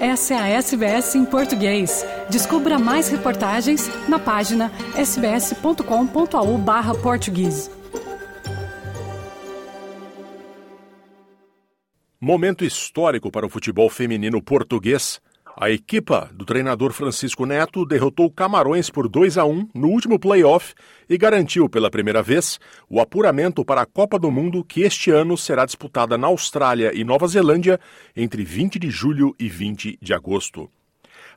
Essa é a SBS em português. Descubra mais reportagens na página sbs.com.au barra português. Momento histórico para o futebol feminino português a equipa do treinador Francisco Neto derrotou Camarões por 2 a 1 no último playoff e garantiu pela primeira vez o apuramento para a Copa do Mundo que este ano será disputada na Austrália e Nova Zelândia entre 20 de julho e 20 de agosto.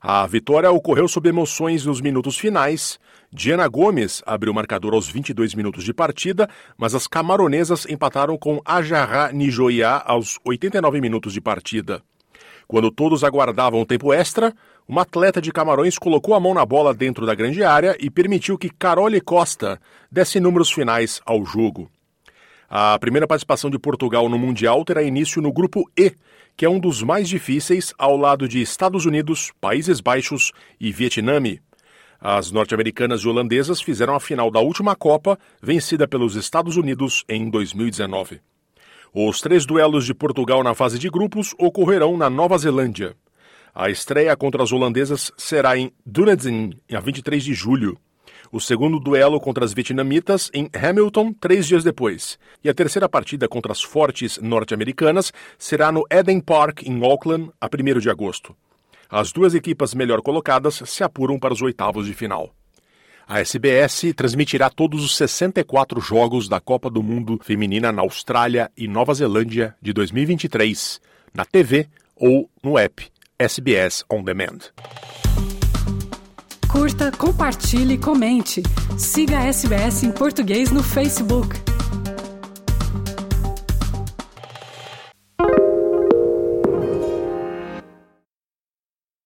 A vitória ocorreu sob emoções nos minutos finais. Diana Gomes abriu o marcador aos 22 minutos de partida, mas as camaronesas empataram com Ajarra Nijoiá aos 89 minutos de partida. Quando todos aguardavam o tempo extra, uma atleta de Camarões colocou a mão na bola dentro da grande área e permitiu que Carole Costa desse números finais ao jogo. A primeira participação de Portugal no Mundial terá início no grupo E, que é um dos mais difíceis, ao lado de Estados Unidos, Países Baixos e Vietnã. As norte-americanas e holandesas fizeram a final da última Copa, vencida pelos Estados Unidos em 2019. Os três duelos de Portugal na fase de grupos ocorrerão na Nova Zelândia. A estreia contra as holandesas será em Dunedin, a 23 de julho. O segundo duelo contra as vietnamitas em Hamilton, três dias depois. E a terceira partida contra as fortes norte-americanas será no Eden Park, em Auckland, a 1 de agosto. As duas equipas melhor colocadas se apuram para os oitavos de final. A SBS transmitirá todos os 64 jogos da Copa do Mundo Feminina na Austrália e Nova Zelândia de 2023, na TV ou no app SBS On Demand. Curta, compartilhe, comente. Siga a SBS em português no Facebook.